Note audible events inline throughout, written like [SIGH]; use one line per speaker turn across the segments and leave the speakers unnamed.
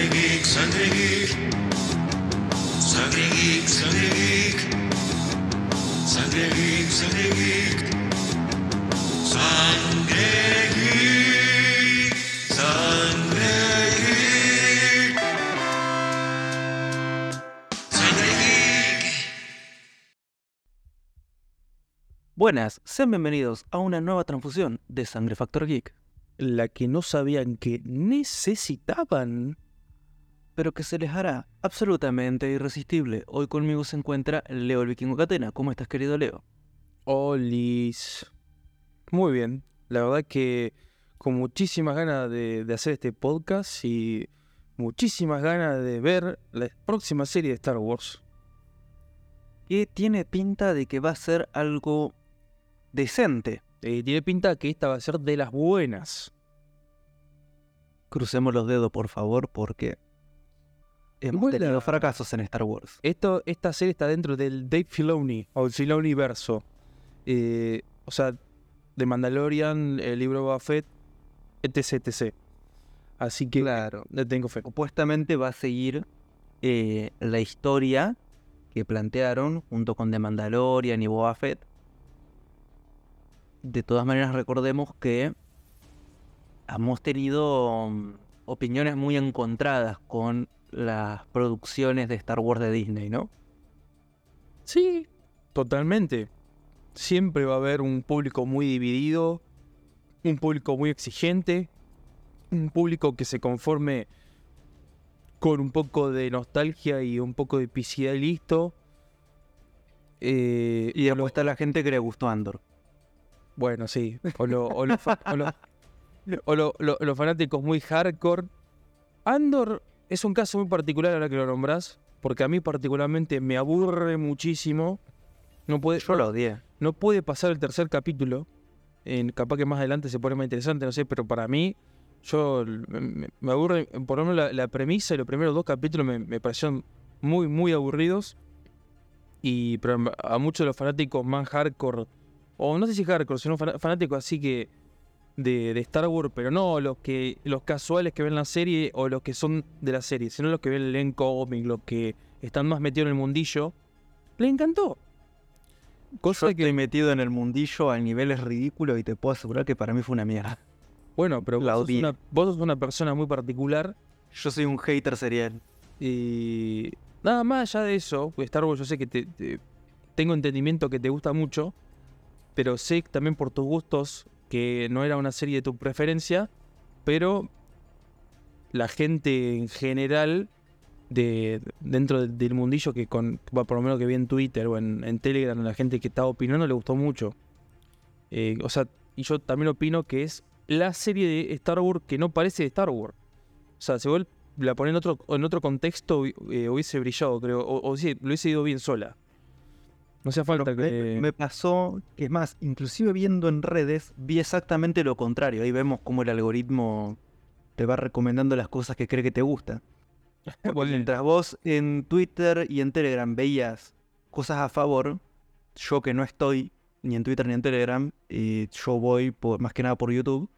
Sangre geek, sangre geek. Sangre geek, sangre geek. Sangre geek, sangre geek. Sangre geek. Sangre geek. Sangre geek.
Buenas, sean bienvenidos a una nueva transfusión de Sangre Factor Geek,
la que no sabían que necesitaban.
Pero que se les hará absolutamente irresistible. Hoy conmigo se encuentra Leo el Vikingo Catena. ¿Cómo estás, querido Leo?
Olis. Muy bien. La verdad que con muchísimas ganas de, de hacer este podcast y muchísimas ganas de ver la próxima serie de Star Wars.
Que tiene pinta de que va a ser algo decente.
Eh, tiene pinta que esta va a ser de las buenas.
Crucemos los dedos, por favor, porque hemos tenido fracasos en Star Wars.
Esto, esta serie está dentro del Dave Filoni o el Filoni verso. Eh, o sea, de Mandalorian, el libro Boba Fett, etc, etc. Así que
Claro.
le tengo fe.
Supuestamente va a seguir eh, la historia que plantearon junto con The Mandalorian y Boba Fett. De todas maneras, recordemos que hemos tenido mm, opiniones muy encontradas con las producciones de Star Wars de Disney, ¿no?
Sí, totalmente. Siempre va a haber un público muy dividido, un público muy exigente, un público que se conforme con un poco de nostalgia y un poco de epicidad y listo. Eh,
Y después está la gente que le gustó Andor.
Bueno, sí. O, lo- o lo fa- o lo- o lo- lo- los fanáticos muy hardcore. Andor es un caso muy particular ahora que lo nombrás, porque a mí particularmente me aburre muchísimo. No puede,
Yo lo odié.
no puede pasar el tercer capítulo. En, capaz que más adelante se pone más interesante, no sé, pero para mí, yo me, me aburre, por lo menos la, la premisa y los primeros dos capítulos me, me parecieron muy, muy aburridos. Y pero a muchos de los fanáticos más hardcore, o no sé si hardcore, sino fanáticos así que de, de Star Wars, pero no los que los casuales que ven la serie o los que son de la serie, sino los que ven el cómic, los que están más metidos en el mundillo, le encantó. Cosa
Yo
que
estoy metido en el mundillo a niveles ridículos y te puedo asegurar que para mí fue una mierda.
Bueno, pero vos sos, una, vos sos una persona muy particular
Yo soy un hater serial.
y nada más allá de eso, pues Star Wars yo sé que te, te- tengo entendimiento que te gusta mucho, pero sé también por tus gustos que no era una serie de tu preferencia, pero la gente en general de dentro de- del mundillo que con por lo menos que vi en Twitter o en, Telegram la gente que estaba opinando le gustó mucho. Eh, o sea, y yo también opino que es la serie de Star Wars que no parece Star Wars. O sea, si vos la ponés en otro, en otro contexto, eh, hubiese brillado, creo. O, o sí, lo hubiese ido bien sola. No hacía falta
Me,
que.
me pasó, que es más, inclusive viendo en redes, vi exactamente lo contrario. Ahí vemos cómo el algoritmo te va recomendando las cosas que cree que te
Bueno, [LAUGHS]
mientras vos en Twitter y en Telegram veías cosas a favor, yo que no estoy ni en Twitter ni en Telegram, y yo voy por, más que nada por YouTube,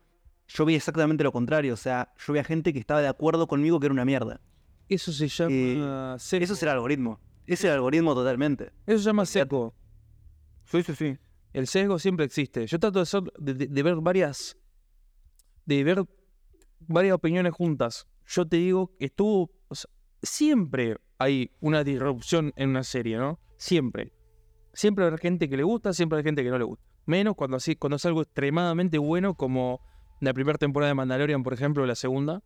yo vi exactamente lo contrario. O sea, yo vi a gente que estaba de acuerdo conmigo que era una mierda.
Eso se llama.
Eh. Eso es el algoritmo. Es el algoritmo totalmente.
Eso se llama seco.
Sí, sí, sí.
El sesgo siempre existe. Yo trato de, hacer- de, ver varias. De ver varias opiniones juntas. Yo te digo que estuvo. o sea, siempre hay una disrupción en una serie, ¿no? Siempre. Siempre habrá gente que le gusta, siempre hay gente que no le gusta. Menos cuando, así, cuando es algo extremadamente bueno, como la primera temporada de Mandalorian, por ejemplo, o la segunda.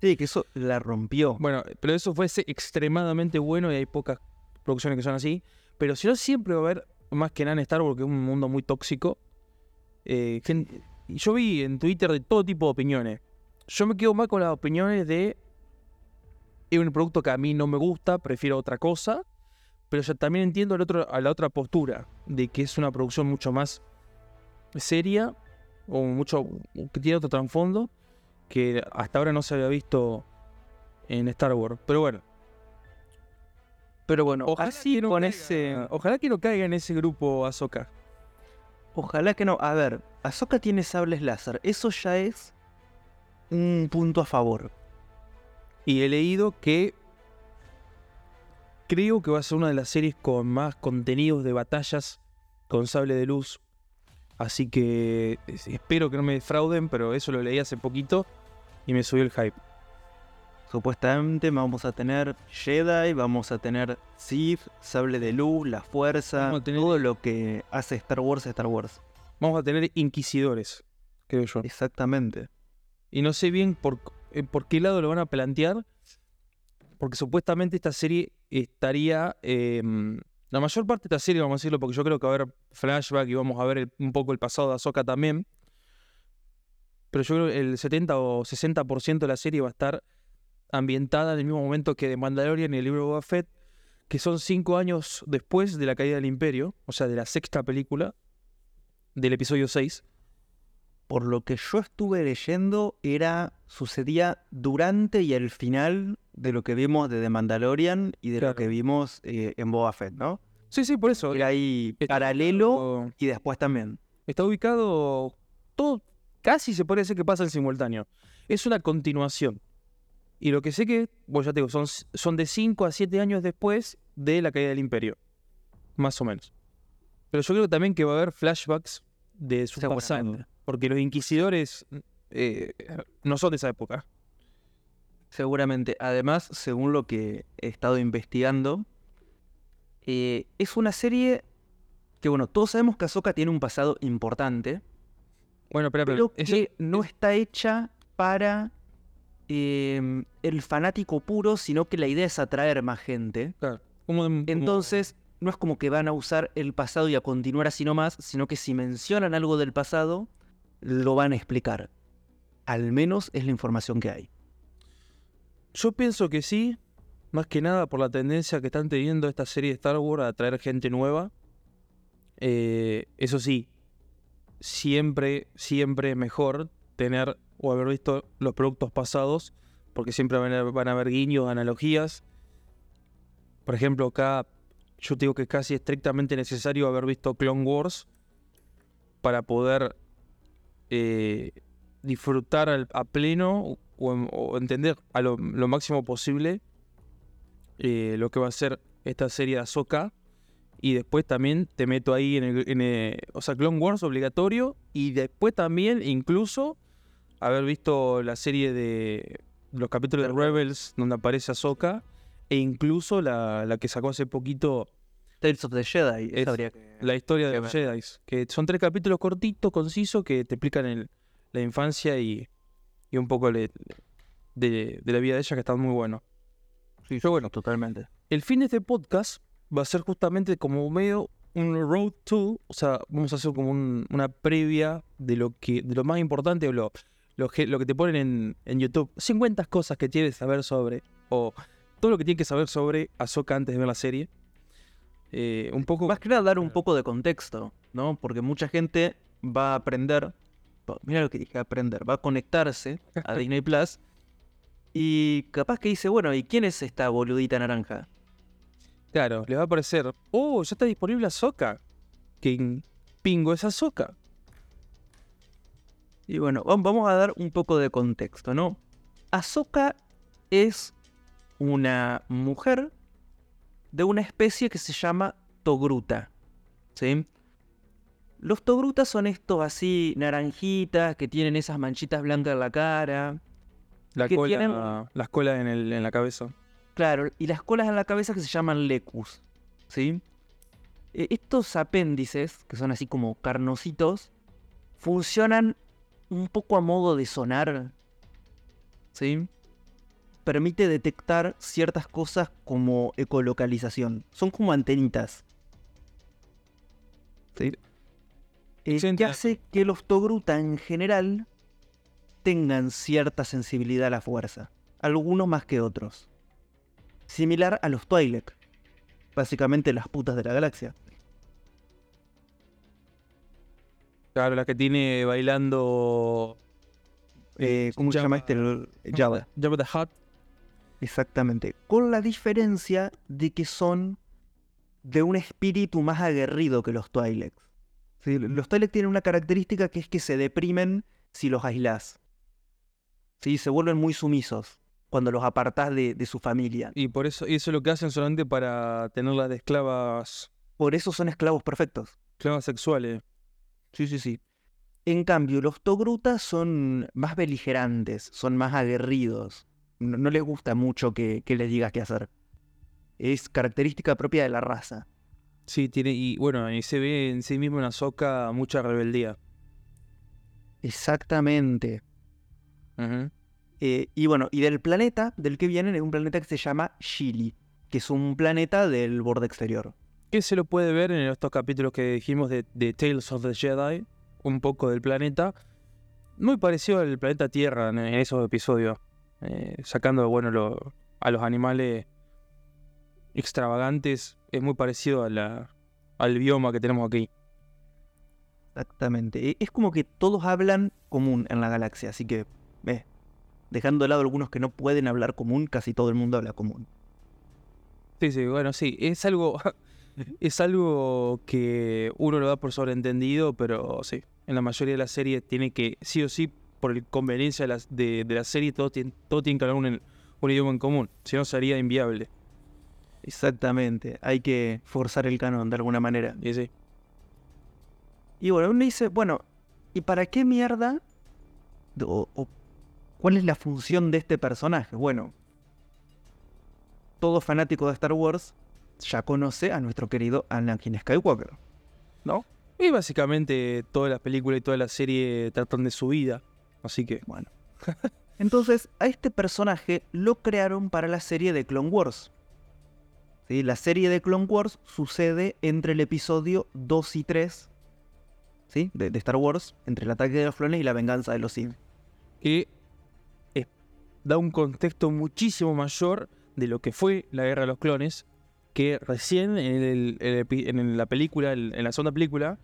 Sí, que eso la rompió.
Bueno, pero eso fue ese extremadamente bueno y hay pocas producciones que son así. Pero si no, siempre va a haber, más que nada en Star Wars, que es un mundo muy tóxico. eh, yo vi en Twitter de todo tipo de opiniones. Yo me quedo más con las opiniones de. Es un producto que a mí no me gusta, prefiero otra cosa. Pero yo también entiendo a la otra postura, de que es una producción mucho más seria, o mucho. que tiene otro trasfondo, que hasta ahora no se había visto en Star Wars. Pero bueno.
Pero bueno,
Ojalá
así
que no
con
caiga-
ese.
Ojalá que no caiga en ese grupo Ahsoka.
Ojalá que no. A ver, Ahsoka tiene sables láser. Eso ya es un punto a favor.
Y he leído que creo que va a ser una de las series con más contenidos de batallas con sable de luz. Así que es- espero que no me defrauden, pero eso lo leí hace poquito y me subió el hype.
Supuestamente vamos a tener Jedi, vamos a tener Sith, Sable de Luz, la Fuerza,
tener-
todo lo que hace Star Wars Star Wars.
Vamos a tener inquisidores, creo yo.
Exactamente.
Y no sé bien por, eh, por qué lado lo van a plantear. Porque supuestamente esta serie estaría. eh, la mayor parte de esta serie, vamos a decirlo, porque yo creo que va a haber flashback y vamos a ver el- un poco el pasado de Ahsoka también. Pero yo creo que el 70 o 60% de la serie va a estar ambientada en el mismo momento que de Mandalorian y el libro de Boba Fett, que son cinco años después de la caída del Imperio, o sea, de la sexta película, del episodio 6.
Por lo que yo estuve leyendo, era sucedía durante y al final de lo que vimos de The Mandalorian y de
Claro.
lo que vimos eh, en Boba Fett, ¿no?
Sí, sí, por eso.
Era ahí
Está
paralelo
ubicado-
y después también.
Está ubicado todo, casi se puede decir que pasa en simultáneo. Es una continuación. Y lo que sé que, bueno, ya te digo, son, son de 5 a 7 años después de la caída del imperio. Más o menos. Pero yo creo también que va a haber flashbacks de su pasado. Porque los inquisidores eh, no son de esa época.
Seguramente. Además, según lo que he estado investigando, eh, es una serie que, bueno, todos sabemos que Ahsoka tiene un pasado importante,
Bueno,
pero
pero
que no está hecha para em, el fanático puro, sino que la idea es atraer más gente.
claro, como de- como-
Entonces, no es como que van a usar el pasado y a continuar así nomás, sino que si mencionan algo del pasado, lo van a explicar. Al menos es la información que hay.
Yo pienso que sí, más que nada por la tendencia que están teniendo esta serie de Star Wars a traer gente nueva. Eh, eso sí, siempre, siempre es mejor tener o haber visto los productos pasados, porque siempre van a, haber guiños, analogías. Por ejemplo, acá yo digo que es casi estrictamente necesario haber visto Clone Wars para poder eh, disfrutar a pleno o, en- o entender a lo, máximo posible eh, lo que va a ser esta serie de Ahsoka. Y después también te meto ahí en en el- O sea, Clone Wars obligatorio. Y después también, incluso, haber visto la serie de los capítulos de Rebels donde aparece Ahsoka. E incluso la, la que sacó hace poquito,
Tales of the Jedi.
Es
que-
la historia de los. Jedi. Que son tres capítulos cortitos, concisos, que te explican el- la infancia y, y un poco le- de, de la vida de ella, que están muy buenos.
Sí,
Pero bueno,
totalmente.
el fin de este podcast va a ser justamente como medio un road to, o sea, vamos a hacer como un- una previa de lo que de lo más importante o lo, lo, que, lo que te ponen en, en YouTube. 50 cosas que tienes que saber sobre, o todo lo que tienes que saber sobre Ahsoka antes de ver la serie. Eh, un poco...
Más que nada dar un poco de contexto, ¿no? Porque mucha gente va a aprender, mira lo que dije, aprender, va a conectarse a [LAUGHS] Disney Plus y capaz que dice, bueno, ¿y quién es esta boludita naranja?
Claro, les va a aparecer, oh, ya está disponible Ahsoka. Que pingo es Ahsoka.
Y bueno, vam- vamos a dar un poco de contexto, ¿no? Ahsoka es una mujer de una especie que se llama Togruta, ¿sí? Los Togrutas son estos así naranjitas que tienen esas manchitas blancas en la cara,
La
Que
cola,
tienen-
las colas en, el- en la cabeza.
Claro, y las colas en la cabeza que se llaman lecus, ¿sí? E- Estos apéndices, que son así como carnositos, funcionan un poco a modo de sonar, ¿sí? Permite detectar ciertas cosas como ecolocalización. Son como antenitas. ¿Sí? Eh, que hace que los Togruta en general tengan cierta sensibilidad a la fuerza. Algunos más que otros. Similar a los Twi'lek. Básicamente las putas de la galaxia.
Claro, la que tiene bailando.
Eh, ¿Cómo se llama este? Jabba.
Jabba the Hutt.
Exactamente. Con la diferencia de que son de un espíritu más aguerrido que los Twi'lek. Sí, Los Twi'lek tienen una característica que es que se deprimen si los aislás. Sí, se vuelven muy sumisos. cuando los apartás de, de su familia.
Y por eso, y eso es lo que hacen solamente para tenerlas de esclavas,
Por eso son esclavos perfectos.
esclavas sexuales.
Sí, sí, sí. En cambio, los Togrutas son más beligerantes, son más aguerridos. No, no les gusta mucho que, que les digas qué hacer. Es característica propia de la raza.
Sí, tiene, y bueno, y se ve en sí mismo en Ahsoka mucha rebeldía.
Exactamente. Eh, y bueno, y del planeta del que vienen es un planeta que se llama Shili, que es un planeta del borde exterior.
Que se lo puede ver en estos capítulos que dijimos de, de Tales of the Jedi, un poco del planeta. Muy parecido al planeta Tierra en, en esos episodios. eh, sacando, bueno, lo- a los animales extravagantes, es muy parecido a la, al bioma que tenemos aquí.
Exactamente. E- Es como que todos hablan común en la galaxia, así que, eh, dejando de lado algunos que no pueden hablar común, casi todo el mundo habla común.
Sí, sí, bueno, sí, es algo, [LAUGHS] es algo que uno lo da por sobreentendido, pero sí, en la mayoría de las series tiene que, sí o sí, por el conveniencia de la, de, de la serie, todo tiene, todo tiene que hablar un, un idioma en común, si no sería inviable.
Exactamente. Hay que forzar el canon de alguna manera.
Y sí,
Y bueno, uno dice, bueno, ¿y para qué mierda? O, o ¿Cuál es la función de este personaje? Bueno, todo fanático de Star Wars ya conoce a nuestro querido Anakin Skywalker. ¿No?
y básicamente todas las películas y toda la serie tratan de su vida, así que,
Bueno. [LAUGHS] Entonces, a este personaje lo crearon para la serie de Clone Wars. ¿Sí? La serie de Clone Wars sucede entre el episodio 2 y 3 ¿sí? de, de Star Wars, entre el ataque de los clones y la venganza de los Sith.
que da un contexto muchísimo mayor de lo que fue la guerra de los clones, que recién en, el- en la película, el- en la segunda película,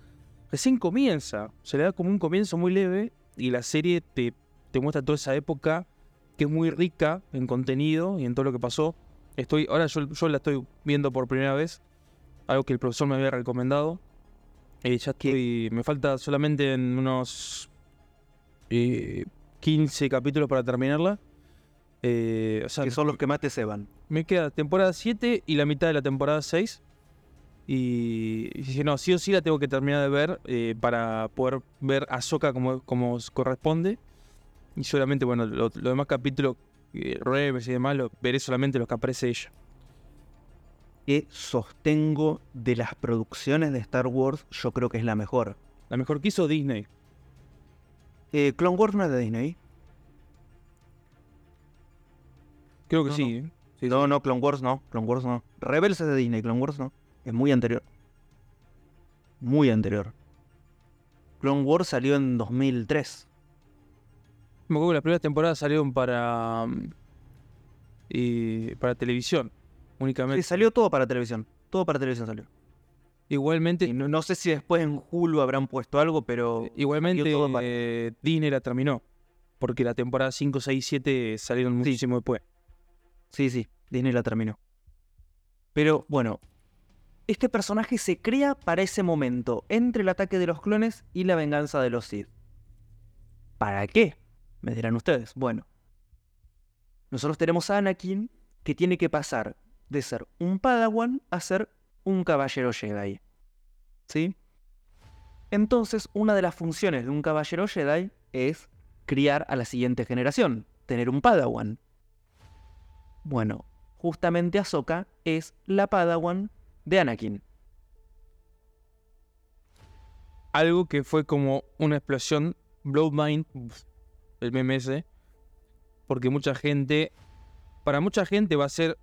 recién comienza. Se le da como un comienzo muy leve y la serie te, te muestra toda esa época que es muy rica en contenido y en todo lo que pasó. Estoy, ahora yo, yo la estoy viendo por primera vez, algo que el profesor me había recomendado. Eh, ya estoy, me falta solamente en unos eh, 15 capítulos para terminarla. Eh, o sea,
que son los que más te ceban.
Me queda temporada 7 y la mitad de la temporada 6. Y, y si no, sí o sí la tengo que terminar de ver eh, para poder ver a Ahsoka como, como corresponde. Y solamente, bueno, lo- los demás capítulos, eh, Rebels y demás, lo, veré solamente los que aparece ella.
Que sostengo de las producciones de Star Wars, yo creo que es la mejor.
La mejor que hizo Disney.
Eh, Clone Wars no es de Disney.
Creo que
No,
sí.
no.
¿eh? Sí,
no,
sí.
no, Clone Wars no. Clone Wars no. Rebels es de Disney, Clone Wars no. Es muy anterior. Muy anterior. Clone Wars salió en 2003.
Me acuerdo que las primeras temporadas salieron para. mm, y para televisión. Únicamente.
Sí, salió todo para televisión. Todo para televisión salió.
Igualmente,
no, no sé si después en Hulu habrán puesto algo, pero
Igualmente, eh, Disney la terminó. Porque la temporada 5, 6, 7 salieron muchísimo después.
Sí, sí, Disney la terminó. Pero bueno, este personaje se crea para ese momento, entre el ataque de los clones y la venganza de los Sith. ¿Para qué? Me dirán ustedes. Bueno, nosotros tenemos a Anakin que tiene que pasar de ser un Padawan a ser un caballero Jedi. ¿Sí? Entonces, una de las funciones de un caballero Jedi es criar a la siguiente generación, tener un Padawan. Bueno, justamente Ahsoka es la Padawan de Anakin.
Algo que fue como una explosión, Blow Mind, el MMS. Porque mucha gente, para mucha gente va a ser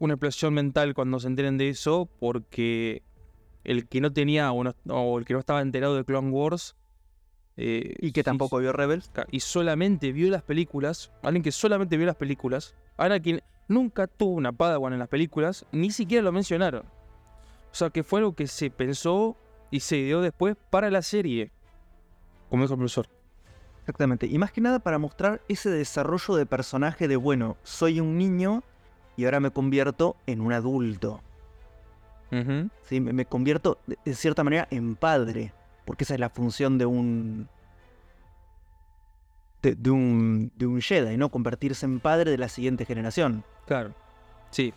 una explosión mental cuando se enteren de eso. Porque el que no tenía o, no- o el que no estaba enterado de Clone Wars. eh,
Y que tampoco vio Rebels.
Y solamente vio las películas, alguien que solamente vio las películas, Anakin nunca tuvo una Padawan en las películas, ni siquiera lo mencionaron. O sea que fue algo que se pensó y se dio después para la serie. Como dijo el profesor.
Exactamente. Y más que nada para mostrar ese desarrollo de personaje de, bueno, soy un niño y ahora me convierto en un adulto. ¿sí? Me, convierto, de cierta manera, en padre. Porque esa es la función de un... de, de un, de un Jedi, ¿no? Convertirse en padre de la siguiente generación.
Claro. Sí.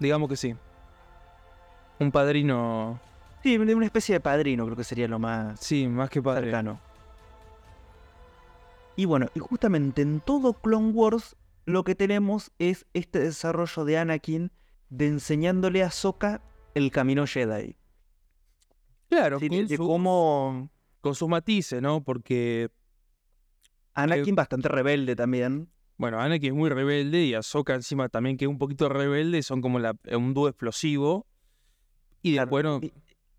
Digamos que sí. Un padrino.
Sí, una especie de padrino creo que sería lo más
Sí, más que padre.
cercano. Y bueno, y justamente en todo Clone Wars lo que tenemos es este desarrollo de Anakin de enseñándole a Sokka el camino Jedi.
Claro,
Sí, de,
con,
de
su-
cómo
con sus matices, ¿no? Porque,
Anakin bastante rebelde también.
bueno, Anakin es muy rebelde y Ahsoka encima también que es un poquito rebelde, son como la- un dúo explosivo. Y
Claro,
después, bueno,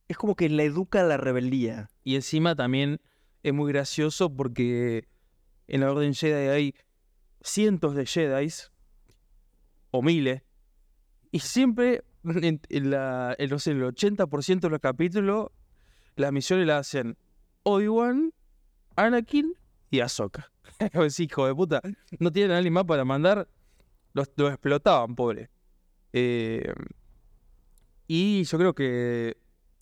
Es como que la educa a la rebeldía.
Y encima también es muy gracioso porque en la Orden Jedi hay cientos de Jedis o miles. Y siempre [LAUGHS] en, en la, en, no sé, el 80% de los capítulos las misiones las hacen Obi-Wan, Anakin y Ahsoka. [LAUGHS] Pues hijo de puta, no tienen a alguien más para mandar. Los, explotaban, pobre. Eh, y yo creo que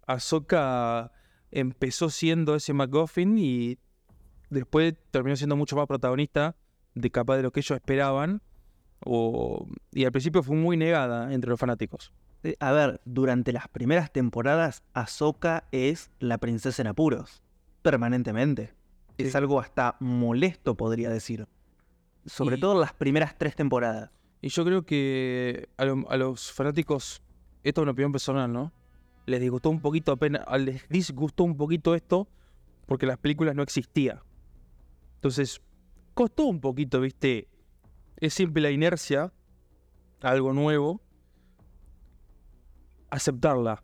Ahsoka empezó siendo ese MacGuffin y después terminó siendo mucho más protagonista de capaz de lo que ellos esperaban. O, y al principio fue muy negada entre los fanáticos.
Eh, A ver, durante las primeras temporadas, Ahsoka es la princesa en apuros. Permanentemente. Es algo hasta molesto, podría decir. Sobre
Y-
todo las primeras tres temporadas.
Y yo creo que a, lo- a los fanáticos, esto es una opinión personal, ¿no? Les disgustó un poquito apenas, a- les disgustó un poquito esto porque las películas no existían. Entonces, costó un poquito, ¿viste? Es simple la inercia, algo nuevo, aceptarla.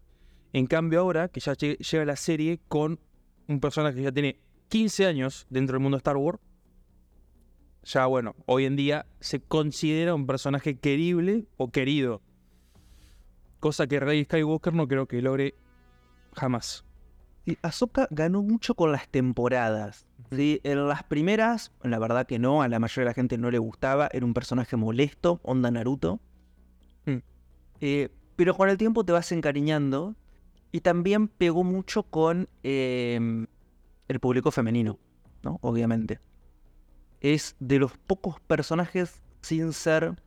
En cambio ahora, que ya lle- llega la serie con un personaje que ya tiene 15 años dentro del mundo de Star Wars, ya bueno, hoy en día se considera un personaje querible o querido. Cosa que Rey Skywalker no creo que logre jamás.
Sí, Ahsoka ganó mucho con las temporadas. ¿sí? En las primeras, la verdad que no, a la mayoría de la gente no le gustaba. Era un personaje molesto, onda Naruto.
Mm.
Eh, pero con el tiempo te vas encariñando. Y también pegó mucho con eh, el público femenino, ¿no? Obviamente. Es de los pocos personajes sin ser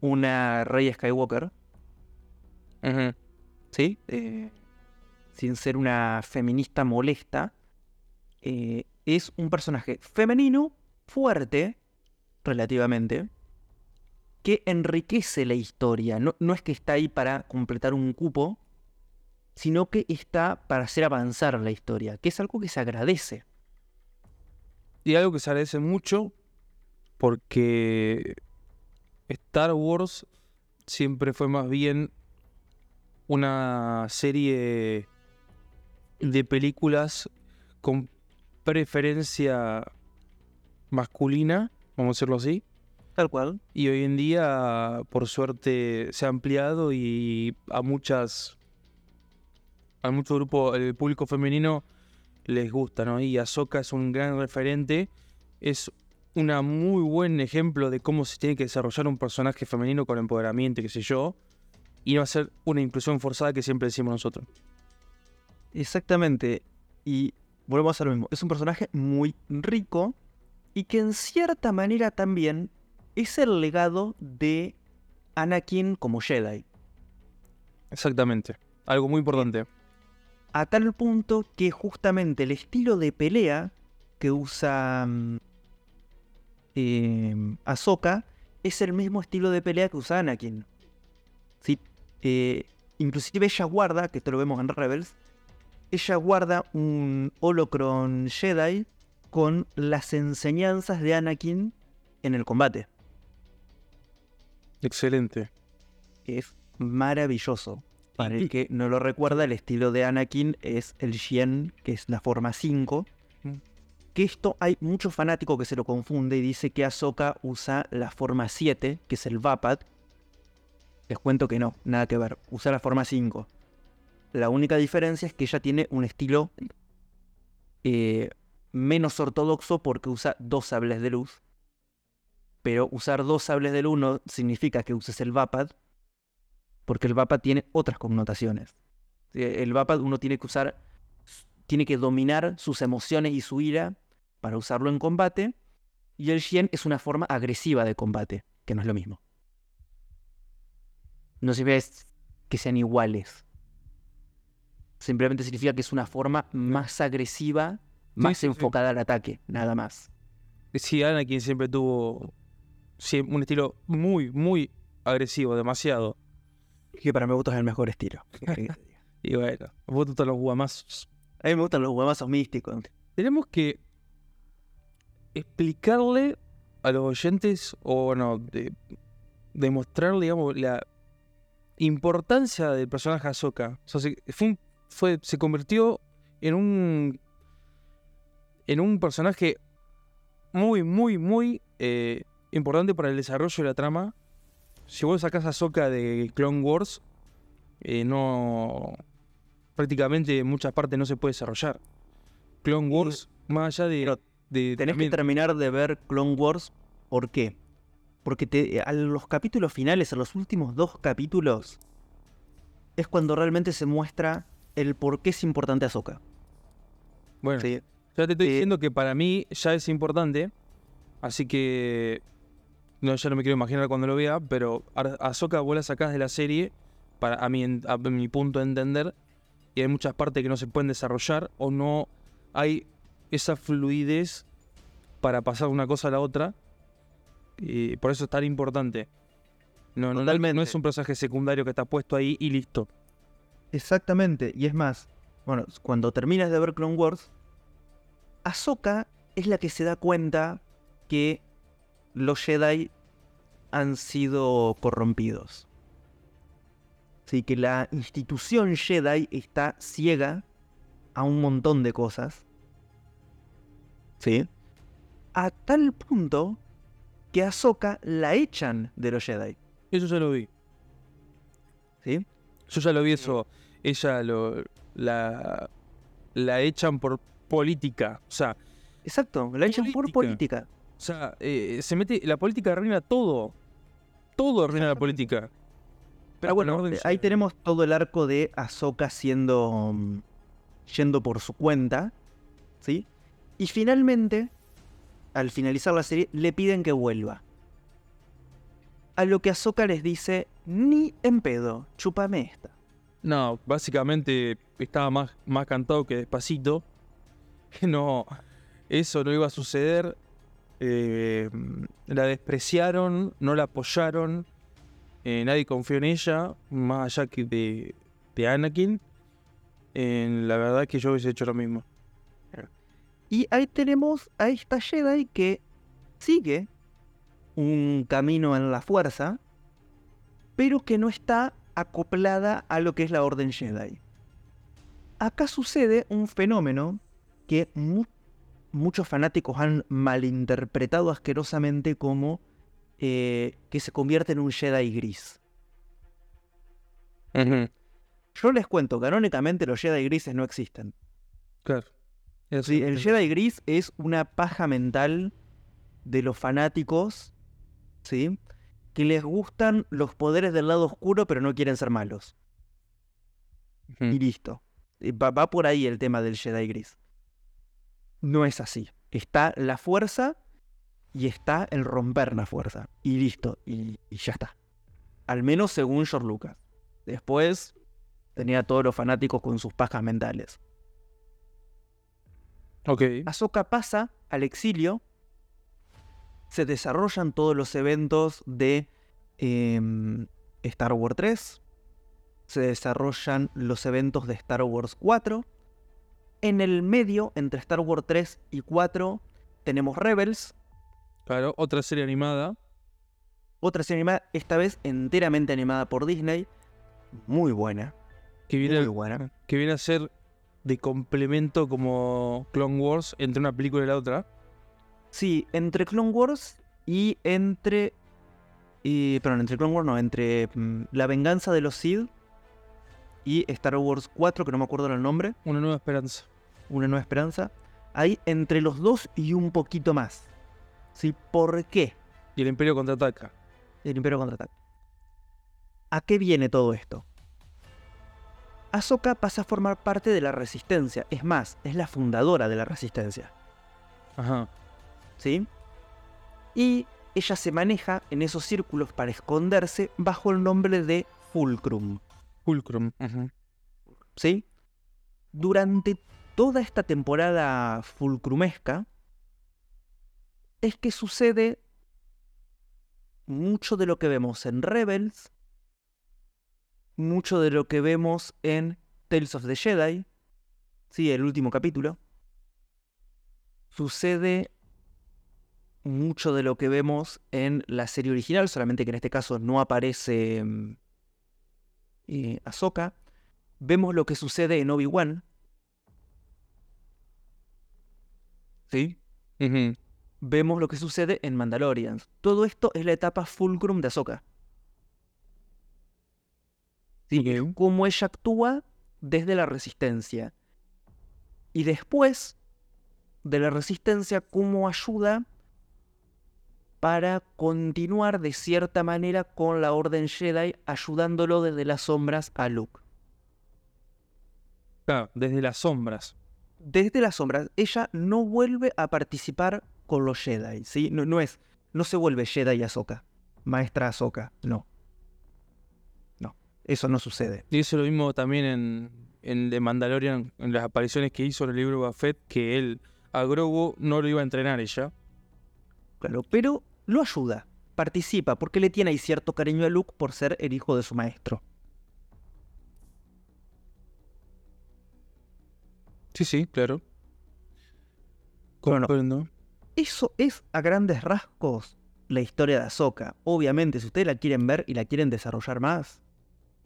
una Rey Skywalker. ¿sí? Eh, sin ser una feminista molesta, eh, es un personaje femenino, fuerte, relativamente, que enriquece la historia. No, no es que está ahí para completar un cupo, sino que está para hacer avanzar la historia, que es algo que se agradece.
Y algo que se agradece mucho porque Star Wars siempre fue más bien una serie de películas con preferencia masculina, vamos a decirlo así.
Tal cual.
Y hoy en día, por suerte, se ha ampliado y a muchas. A mucho grupo, el público femenino les gusta, ¿no? Y Ahsoka es un gran referente. Es un muy buen ejemplo de cómo se tiene que desarrollar un personaje femenino con empoderamiento, qué sé yo. Y no ser una inclusión forzada que siempre decimos nosotros.
Exactamente. Y volvemos a lo mismo. Es un personaje muy rico y que en cierta manera también es el legado de Anakin como Jedi.
Exactamente. Algo muy importante.
A tal punto que justamente el estilo de pelea que usa eh, Ahsoka es el mismo estilo de pelea que usa Anakin. ¿Sí? Eh, inclusive ella guarda, que esto lo vemos en Rebels, ella guarda un holocron Jedi con las enseñanzas de Anakin en el combate.
Excelente.
Es maravilloso. Para el que no lo recuerda, el estilo de Anakin es el Shen, que es la forma 5.
Mm.
Que esto hay mucho fanático que se lo confunde y dice que Ahsoka usa la forma 7, que es el Vapad. Les cuento que no, nada que ver. Usa la forma 5. La única diferencia es que ella tiene un estilo eh, menos ortodoxo porque usa dos sables de luz. Pero usar dos sables de luz no significa que uses el Vapad, porque el Vapad tiene otras connotaciones. Sí, El Vapad uno tiene que usar, tiene que dominar sus emociones y su ira para usarlo en combate, Y el Shien es una forma agresiva de combate, que no es lo mismo. No significa que sean iguales. Simplemente significa que es una forma más agresiva, más
sí, sí.
enfocada al ataque, nada más.
Sí, Anakin siempre tuvo un estilo muy, muy agresivo, demasiado.
Que para mí me gusta es el mejor estilo. ¿Qué querés que te diga?
Y bueno, a vos te gustan los guamazos.
A mí me gustan los huevazos místicos.
Tenemos que explicarle a los oyentes, o bueno, de, demostrarle, digamos, la importancia del personaje Ahsoka. O sea, se, fue un- fue, se convirtió en un. en un personaje muy, muy, muy eh, importante para el desarrollo de la trama. Si vos sacás a Ahsoka de Clone Wars, eh, no. prácticamente en muchas partes no se puede desarrollar. Clone Wars, más allá de.
Pero
de
Tenés
también-
que terminar de ver Clone Wars. ¿Por qué? Porque te- a los capítulos finales, a los últimos dos capítulos, es cuando realmente se muestra el por qué es importante Ahsoka.
Bueno,
¿sí?
ya te estoy
eh,
diciendo que para mí ya es importante. Así que. No, ya no me quiero imaginar cuando lo vea, pero Ahsoka vos la sacás de la serie, para, a, mi, a mi punto de entender, y hay muchas partes que no se pueden desarrollar o no hay esa fluidez para pasar de una cosa a la otra. Y por eso es tan importante. No, no- no, es un personaje secundario que está puesto ahí y listo.
Exactamente, y es más, bueno, cuando terminas de ver Clone Wars, Ahsoka es la que se da cuenta que los Jedi han sido corrompidos. Sí, que la institución Jedi está ciega a un montón de cosas. Sí. A tal punto que a Ahsoka la echan de los Jedi.
Eso ya lo vi.
¿Sí?
Yo ya lo vi eso. Ella lo, la, la echan por política. O sea,
Exacto, la echan por
Política. O sea eh, se mete. La política arruina todo. Todo arruina la política.
Pero [LAUGHS] bueno,
orden
eh, ahí
se-
tenemos todo el arco de Ahsoka siendo. mm, yendo por su cuenta. ¿Sí? Y finalmente, al finalizar la serie, le piden que vuelva. A lo que Ahsoka les dice: Ni en pedo, chúpame esta.
No, básicamente estaba más, más cantado que despacito. [LAUGHS] No, eso no iba a suceder. Eh, la despreciaron, no la apoyaron. eh, nadie confió en ella, más allá que de, de Anakin. Eh, la verdad que yo hubiese hecho lo mismo.
Y ahí tenemos a esta Jedi que sigue un camino en la fuerza, pero que no está acoplada a lo que es la Orden Jedi. Acá sucede un fenómeno que muchos fanáticos han malinterpretado asquerosamente como eh, que se convierte en un Jedi gris. Yo les cuento, canónicamente los Jedi grises no existen.
Claro.
Sí, el Jedi Gris es una paja mental de los fanáticos, ¿sí? Que les gustan los poderes del lado oscuro, pero no quieren ser malos. Y listo. Eh, Va, va por ahí el tema del Jedi Gris. No es así. Está la fuerza y está el romper la fuerza. Y listo. Y, y ya está. Al menos según George Lucas. Después tenía a todos los fanáticos con sus pajas mentales.
Ok.
Ahsoka pasa al exilio. Se desarrollan todos los eventos de em, Star Wars 3. Se desarrollan los eventos de Star Wars 4. En el medio, entre Star Wars 3 y 4, tenemos Rebels.
Claro, otra serie animada.
Otra serie animada, esta vez enteramente animada por Disney. Muy buena.
Que viene,
Muy buena.
que viene a ser de complemento como Clone Wars entre una película y la otra.
Sí, entre Clone Wars y entre. Y, perdón, entre Clone Wars no, entre mm, La venganza de los Sith y Star Wars 4, que no me acuerdo el nombre,
Una nueva esperanza.
Una Nueva Esperanza. Hay entre los dos y un poquito más. ¿Sí? ¿Por qué?
Y el Imperio contraataca.
El Imperio contraataca. ¿A qué viene todo esto? Ahsoka pasa a formar parte de la Resistencia. Es más, es la fundadora de la Resistencia.
Ajá.
¿sí? Y ella se maneja en esos círculos para esconderse bajo el nombre de Fulcrum.
Fulcrum.
¿sí? Durante toda esta temporada fulcrumesca es que sucede mucho de lo que vemos en Rebels, mucho de lo que vemos en Tales of the Jedi, sí, el último capítulo. Sucede mucho de lo que vemos en la serie original, solamente que en este caso no aparece mm, eh, Ahsoka. Vemos lo que sucede en Obi-Wan. ¿Sí? Vemos lo que sucede en Mandalorians. Todo esto es la etapa fulcrum de Ahsoka. Sí, es
Ok.
cómo ella actúa desde la resistencia. Y después de la resistencia, cómo ayuda para continuar de cierta manera con la Orden Jedi, ayudándolo desde las sombras a Luke.
Claro, desde las sombras.
desde las sombras, ella no vuelve a participar con los Jedi, ¿sí? No, no es, no se vuelve Jedi Ahsoka, maestra Ahsoka, no. No, eso no sucede.
Y eso lo mismo también en, en The Mandalorian, en las apariciones que hizo en el libro de Boba Fett, que él a Grogu no lo iba a entrenar ella.
Claro, pero lo ayuda, participa, porque le tiene ahí cierto cariño a Luke por ser el hijo de su maestro.
Sí, sí, claro.
Bueno.
Comprendo.
Eso es a grandes rasgos la historia de Ahsoka. Obviamente, si ustedes la quieren ver y la quieren desarrollar más,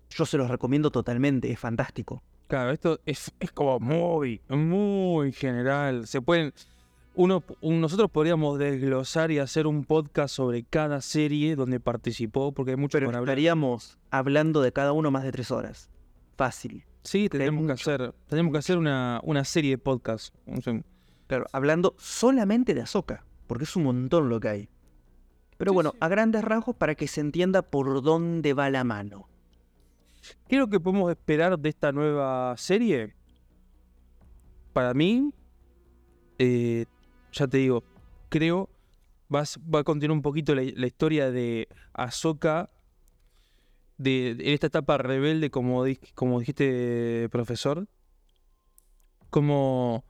yo se los recomiendo totalmente, es fantástico.
Claro, esto es, es como muy, muy general. Se pueden. Uno, nosotros podríamos desglosar y hacer un podcast sobre cada serie donde participó, porque hay mucho
Pero estaríamos hablando de cada uno más de tres horas. Fácil.
Sí, tenemos que hacer, tenemos que hacer una, una serie de podcast. O sea,
Claro, hablando solamente de Ahsoka, porque es un montón lo que hay. Pero
Sí,
bueno,
sí.
a grandes rasgos para que se entienda por dónde va la mano.
¿Qué es lo que podemos esperar de esta nueva serie? Para mí, eh, ya te digo, creo va a, continuar un poquito la, historia de Ahsoka de, de esta etapa rebelde, como, di- como dijiste, profesor. Cómo,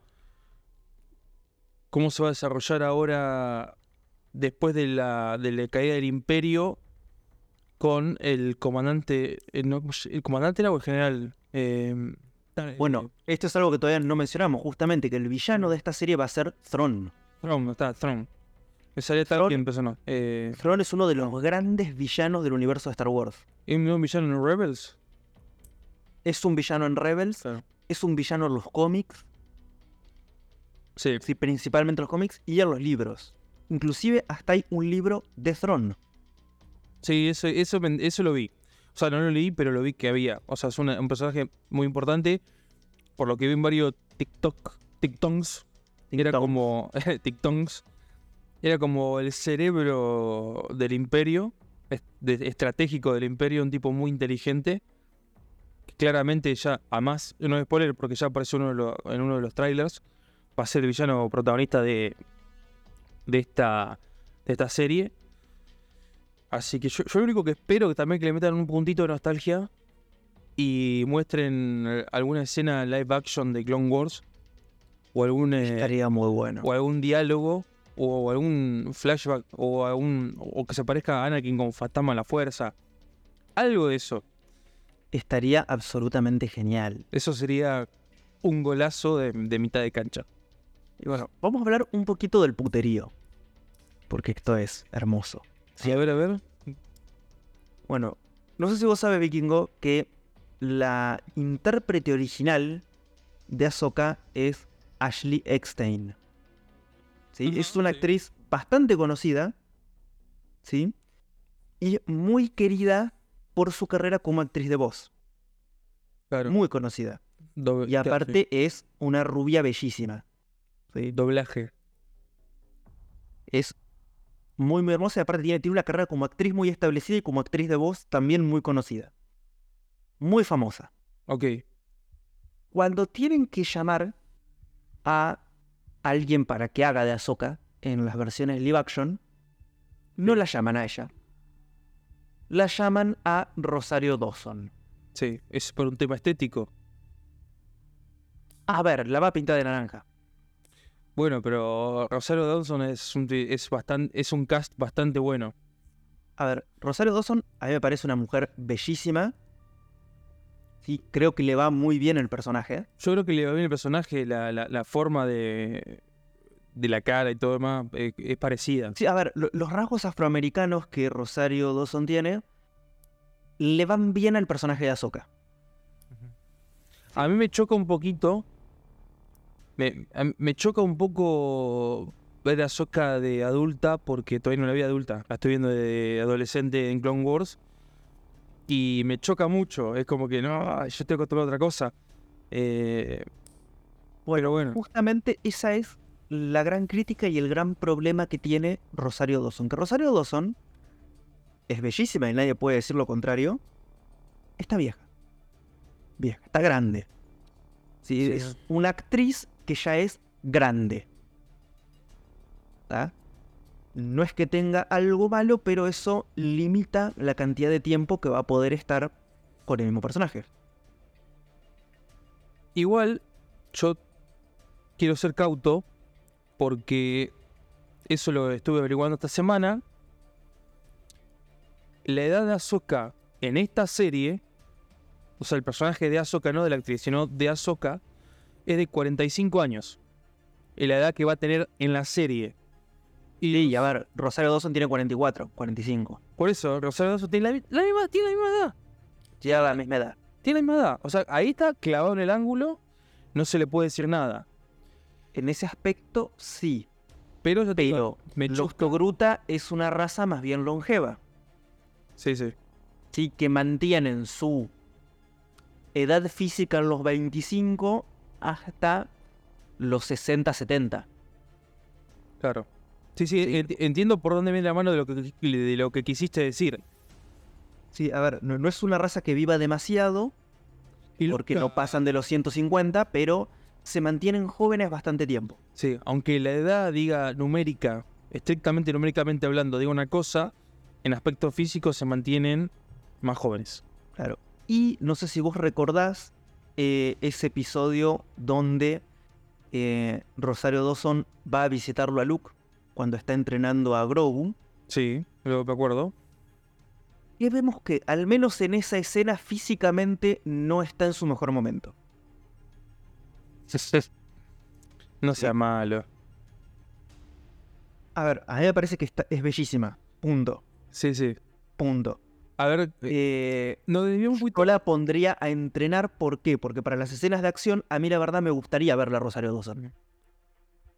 cómo se va a desarrollar ahora después de la, de la caída del imperio con el comandante. eh, ¿El comandante era o el general? Eh,
Bueno, esto es algo que todavía no mencionamos, justamente que el villano de esta serie va a ser Thrawn.
Throne, está, Throne. Me salía tal
Thrawn-
quien empezó, no. Eh,
Thrawn es uno de los grandes villanos del universo de Star Wars.
¿Es un villano en Rebels?
Es un villano en Rebels,
Claro.
es un villano en los cómics,
Sí.
sí, principalmente en los cómics y en los libros. Inclusive hasta hay un libro de Thrawn.
Sí, eso, eso, eso lo vi. O sea, no lo leí, pero lo vi que había. O sea, es una- un personaje muy importante. Por lo que vi en varios TikTok, TikToks. Era como. [LAUGHS] TikToks. Era como el cerebro del imperio. estratégico del imperio. Un tipo muy inteligente. que Claramente ya, además, no es spoiler porque ya apareció uno de los- en uno de los trailers. Va a ser el villano protagonista de, de, esta, de esta serie. Así que yo, yo lo único que espero que también que le metan un puntito de nostalgia y muestren eh, alguna escena live action de Clone Wars o algún eh,
Estaría muy bueno.
o algún diálogo o algún flashback o algún o que se parezca a Anakin con Fatama a la fuerza. Algo de eso.
Estaría absolutamente genial.
Eso sería un golazo de, de mitad de cancha.
Y bueno, vamos a hablar un poquito del puterío. Porque esto es hermoso.
Sí, a ver, a ver.
Bueno, no sé si vos sabes, Vikingo, que la intérprete original de Ahsoka es Ashley Eckstein. ¿Sí? Es una
sí.
actriz bastante conocida. ¿Sí? Y muy querida por su carrera como actriz de voz.
Claro.
Muy conocida.
Doble-
Y
sí.
aparte es una rubia bellísima. ¿sí?
doblaje.
Es muy, muy hermosa y aparte tiene, tiene una carrera como actriz muy establecida y como actriz de voz también muy conocida. Muy famosa.
Ok.
Cuando tienen que llamar a alguien para que haga de Ahsoka en las versiones live action, no la llaman a ella. La llaman a Rosario Dawson.
Sí, es por un tema estético.
A ver, la va a pintar de naranja.
Bueno, pero Rosario Dawson es un, es bastante, es un cast bastante bueno.
A ver, Rosario Dawson a mí me parece una mujer bellísima. Sí, creo que le va muy bien el personaje.
Yo creo que le va bien el personaje, la, la, la forma de, de la cara y todo demás eh, es parecida.
Sí, a ver, lo- los rasgos afroamericanos que Rosario Dawson tiene le van bien al personaje de Ahsoka.
A mí me choca un poquito. Me, a choca un poco ver a Ahsoka de adulta porque todavía no la vi adulta. La estoy viendo de adolescente en Clone Wars. Y me choca mucho. Es como que no, yo tengo que tomar otra cosa. Eh, pero bueno,
Justamente esa es la gran crítica y el gran problema que tiene Rosario Dawson. Que Rosario Dawson es bellísima y nadie puede decir lo contrario. Está vieja. Vieja, está grande. Sí,
Sí.
es una actriz que ya es grande. No es que tenga algo malo, pero eso limita la cantidad de tiempo que va a poder estar con el mismo personaje.
igual yo quiero ser cauto porque eso lo estuve averiguando esta semana. La edad de Ahsoka en esta serie, o sea, el personaje de Ahsoka, no de la actriz, sino de Ahsoka, es de 45 años. Es la edad que va a tener en la serie. Y
Y a ver, Rosario Dawson tiene 44, 45.
por eso, Rosario Dawson tiene la, mi- la misma, tiene la misma edad.
Ya a la misma edad.
Tiene la misma edad. O sea, ahí está clavado en el ángulo, no se le puede decir nada.
En ese aspecto, sí.
Pero, yo te
Pero Togruta es una raza más bien longeva.
Sí, sí.
Sí, que mantienen su edad física en los 25 hasta los 60, 70.
Claro. Sí, sí,
Sí.
enti- entiendo por dónde viene la mano de lo que, de lo que quisiste decir.
Sí, a ver, no, no es una raza que viva demasiado, porque no pasan de los 150, pero se mantienen jóvenes bastante tiempo.
Sí, aunque la edad diga numérica, estrictamente numéricamente hablando, diga una cosa, en aspecto físico se mantienen más jóvenes.
Claro. Y no sé si vos recordás eh, ese episodio donde eh, Rosario Dawson va a visitarlo a Luke cuando está entrenando a Grogu.
Sí, lo me acuerdo.
Y vemos que, al menos en esa escena, físicamente no está en su mejor momento. [LAUGHS]
No sea malo.
A ver, a mí me parece que está- es bellísima. Punto.
Sí, sí.
Punto.
A ver, eh,
Eh,
un
yo la pondría a entrenar, ¿por qué? Porque para las escenas de acción, a mí la verdad me gustaría verla a Rosario Dawson.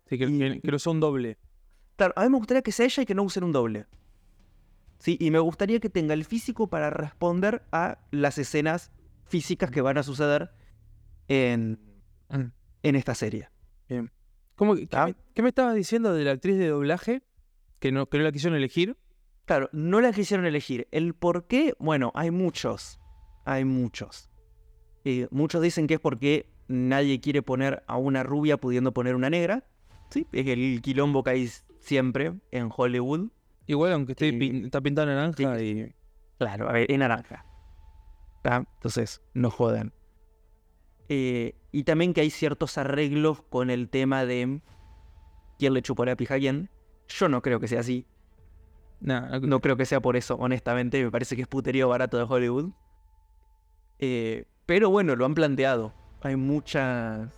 Sí, que,
y-
que- no sea un doble.
Claro, a mí me gustaría que sea ella y que no usen un doble. Sí, y me gustaría que tenga el físico para responder a las escenas físicas que van a suceder en,
Mm.
en esta serie.
¿Cómo, que- qué, me, qué me estabas diciendo de la actriz de doblaje? Que no, que no la quisieron elegir.
Claro, no la quisieron elegir. El por qué, bueno, hay muchos. Hay muchos. Eh, muchos dicen que es porque nadie quiere poner a una rubia pudiendo poner una negra. Sí, es el quilombo que hay siempre en Hollywood.
Igual, aunque esté pin- está pintada naranja
Sí.
y.
Claro, a ver, es naranja. ¿Tá? Entonces, no jodan. Eh, y también que hay ciertos arreglos con el tema de quién le chupó la pija a quién. Yo no creo que sea así. No creo que sea por eso, honestamente. Me parece que es puterío barato de Hollywood. Eh, pero bueno, lo han planteado. Hay muchas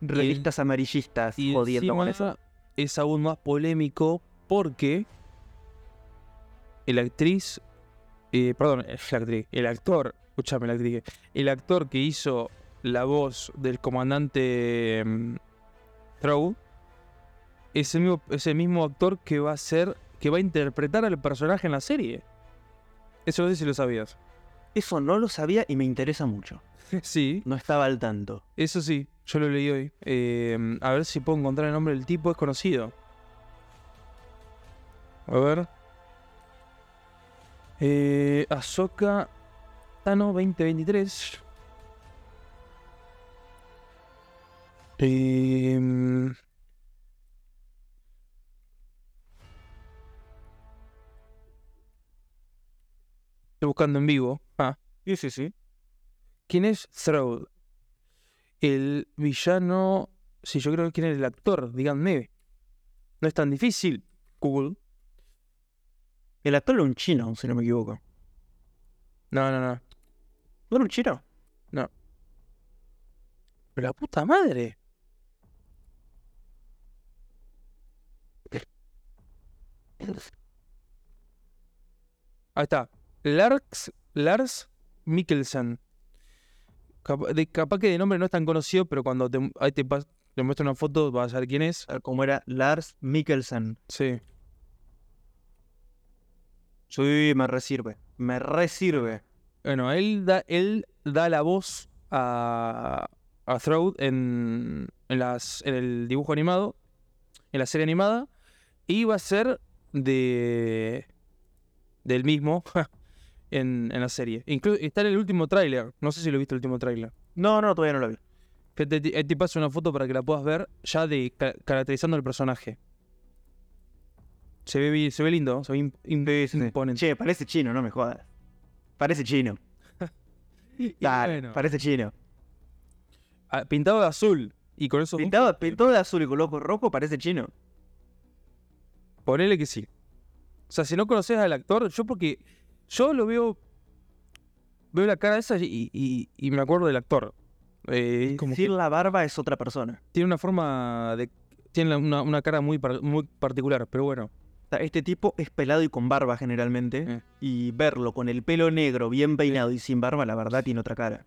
revistas amarillistas
Y
jodiendo con eso.
es aún más polémico porque el actriz, eh, perdón, la actriz, el actor, escúchame la actriz, el actor que hizo la voz del comandante Thrawn es el mismo, es el mismo actor que va a ser, que va a interpretar al personaje en la serie. Eso no sé si lo sabías.
Eso no lo sabía y me interesa mucho. [LAUGHS]
sí,
No estaba al tanto.
eso sí, yo lo leí hoy. Eh, a ver si puedo encontrar el nombre del tipo, es conocido. A ver. Eh, Ahsoka Tano 2023. Eh, Estoy buscando en vivo. Ah,
Sí, sí, sí.
¿Quién es Throw? El villano. Sí, yo creo que quién es el actor, díganme. No es tan difícil. Google.
El actor era un chino, si no me equivoco.
No, no, no.
¿No era un chino?
Pero la puta madre. Ahí está. Lars, Lars Mikkelsen. De- capaz que de nombre no es tan conocido, pero cuando te, ahí te, pas- te muestro una foto vas a saber quién es.
Cómo era Lars Mikkelsen.
Sí.
Sí, me resirve. Me resirve.
Bueno, él da, él da la voz a, a Throat en, en, las, en el dibujo animado, en la serie animada, y va a ser de del mismo [LAUGHS] en, en la serie. Incluso está en el último tráiler. No sé si lo viste el último tráiler.
No, no, todavía no lo vi.
Que te, te- te paso una foto para que la puedas ver ya de ca- caracterizando el personaje. Se ve, bi- se ve lindo, se ve im- im- imponente.
Che, parece chino, no me jodas. Parece chino. [LAUGHS] Dale,
bueno,
parece chino.
ah, pintado de azul. Y con eso
Pintado, pintado de azul y con ojo rojo, parece chino.
Ponele que sí. O sea, si no conoces al actor, yo porque. Yo lo veo. Veo la cara esa y, y- y me acuerdo del actor. Eh, que
Decir la barba es otra persona.
tiene una forma de. Tiene una, una cara muy, par- muy particular, pero bueno.
Este tipo es pelado y con barba generalmente.
Eh.
Y verlo con el pelo negro, bien peinado y sin barba, la verdad tiene otra cara.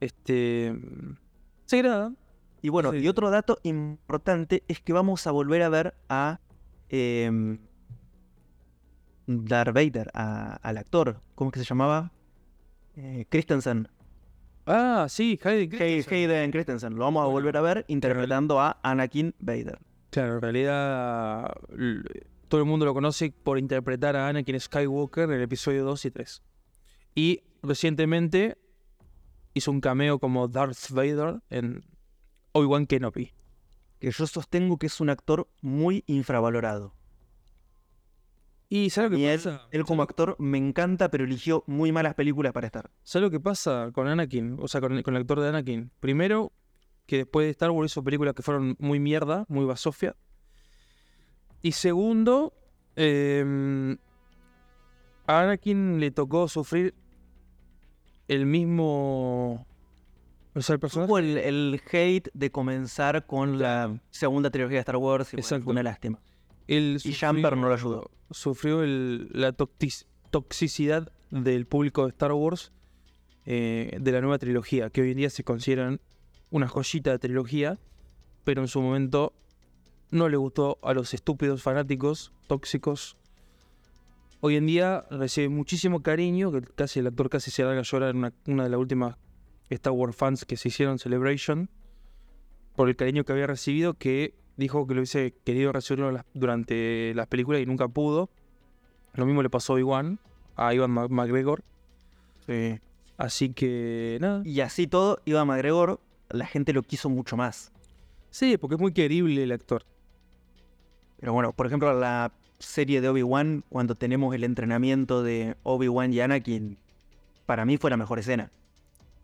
Este. Sí, nada.
Y bueno,
Sí.
y otro dato importante es que vamos a volver a ver a em, Darth Vader, a- al actor. ¿Cómo es que se llamaba? Eh, Christensen.
Ah, sí, Hayden
Hay-
Christensen.
Hayden Christensen. Lo vamos a volver a ver interpretando a Anakin Vader.
Claro, en realidad. Todo el mundo lo conoce por interpretar a Anakin Skywalker en el episodio 2 y 3. Y recientemente hizo un cameo como Darth Vader en Obi-Wan Kenobi.
Que yo sostengo que es un actor muy infravalorado.
Y ¿sabes lo que
él,
pasa?
él como actor me encanta, pero eligió muy malas películas para estar.
¿Sabes lo que pasa con Anakin? O sea, con, con el actor de Anakin. Primero, que después de Star Wars hizo películas que fueron muy mierda, muy basofia. Y segundo, em, a Anakin le tocó sufrir el mismo... O sea, el personaje...
Tuvo el, el hate de comenzar con la segunda trilogía de Star Wars y bueno, fue una lástima.
Él
y Jumper no lo ayudó.
Sufrió el- la toxicidad del público de Star Wars eh, de la nueva trilogía, que hoy en día se consideran una joyita de trilogía, pero en su momento no le gustó a los estúpidos fanáticos tóxicos. Hoy en día recibe muchísimo cariño, que casi el actor casi se larga a llorar en una, una de las últimas Star Wars fans que se hicieron Celebration, por el cariño que había recibido, que dijo que lo hubiese querido las- durante las películas y nunca pudo. Lo mismo le pasó a Iwan, a Ivan McGregor. Así que nada.
Y así todo, Ivan McGregor, la gente lo quiso mucho más.
Sí, porque es muy querible el actor.
Pero bueno, por ejemplo, la serie de Obi-Wan, cuando tenemos el entrenamiento de Obi-Wan y Anakin, para mí fue la mejor escena.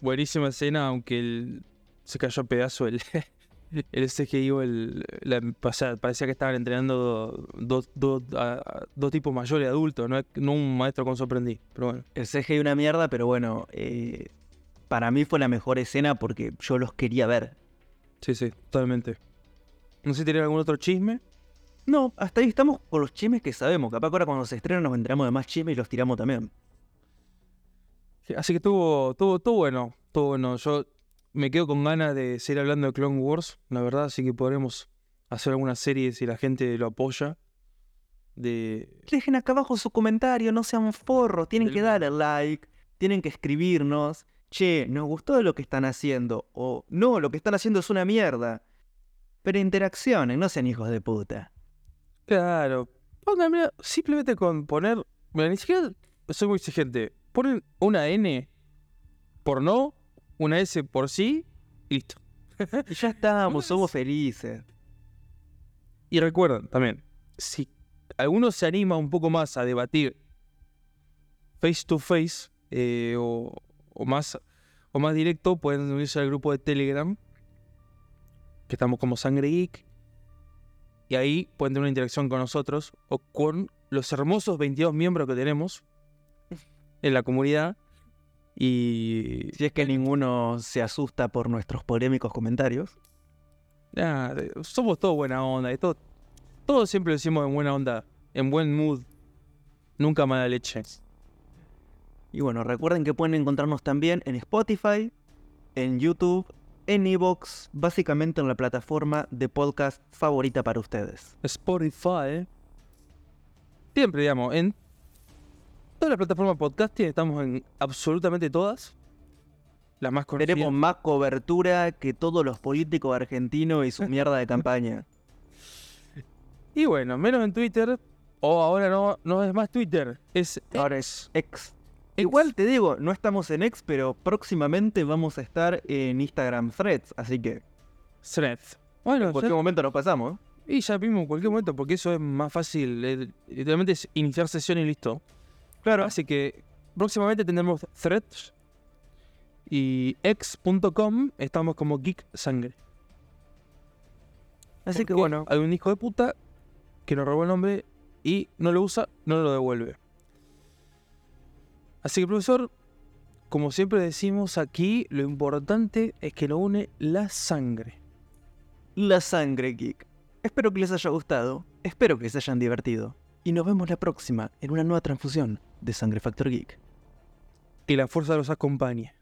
Buenísima escena, aunque el- se cayó a pedazo el, [LAUGHS] [LAUGHS] el CGI o el, la- o sea, parecía que estaban entrenando dos, dos, a- dos tipos mayores adultos, no, no un maestro con sorprendí. Pero bueno,
El CGI una mierda, pero bueno, eh, para mí fue la mejor escena porque yo los quería ver.
sí, sí, totalmente. No sé si tienen algún otro chisme.
No, hasta ahí estamos con los chismes que sabemos. Capaz que ahora cuando se estrenen nos enteramos de más chismes y los tiramos también.
Así que estuvo, estuvo, estuvo bueno, estuvo bueno. Yo me quedo con ganas de seguir hablando de Clone Wars, la verdad, así que podremos hacer alguna serie si la gente lo apoya. De.
Dejen acá abajo su comentario, no sean forros. Tienen
Del-
que dar el like, tienen que escribirnos. Che, nos gustó lo que están haciendo. O no, lo que están haciendo es una mierda. Pero interaccionen, no sean hijos de puta.
Claro. Pongan, mira, simplemente con poner. Mira, ni siquiera soy muy exigente. Ponen una N por no, una S por sí, y listo.
Y ya estamos, [LAUGHS]
Unas-
somos felices.
Y recuerden también, si alguno se anima un poco más a debatir face to face eh, o, o más, o más directo, pueden unirse al grupo de Telegram, que estamos como Sangre Geek. Y ahí pueden tener una interacción con nosotros o con los hermosos 22 miembros que tenemos en la comunidad. Y
Si es que ninguno se asusta por nuestros polémicos comentarios.
nada, somos todos buena onda. Todo, todo siempre lo decimos en buena onda, en buen mood. Nunca mala leche.
Y bueno, recuerden que pueden encontrarnos también en Spotify, en YouTube, en Evox, básicamente en la plataforma de podcast favorita para ustedes.
Spotify. Siempre, digamos, en todas las plataformas de podcasting estamos en absolutamente todas. Las más conocidas.
Tenemos más cobertura que todos los políticos argentinos y su [LAUGHS] mierda de campaña.
Y bueno, menos en Twitter. O ahora no, no es más Twitter. Es
Ahora es X. Igual te digo, no estamos en X, pero próximamente vamos a estar en Instagram Threads, así que
Thread. Bueno,
en cualquier
ya-
momento nos pasamos.
y ya vimos en cualquier momento, porque eso es más fácil. eh, literalmente es iniciar sesión y listo.
Claro.
Así que próximamente tendremos threads. Y x.com estamos como Geek Sangre.
Así que bueno,
Hay un hijo de puta que nos robó el nombre y no lo usa, no lo devuelve. Así que, profesor, como siempre decimos aquí, lo importante es que lo une la sangre.
la sangre geek. Espero que les haya gustado, espero que se hayan divertido. Y nos vemos la próxima en una nueva transfusión de Sangre Factor Geek.
Que la fuerza los acompañe.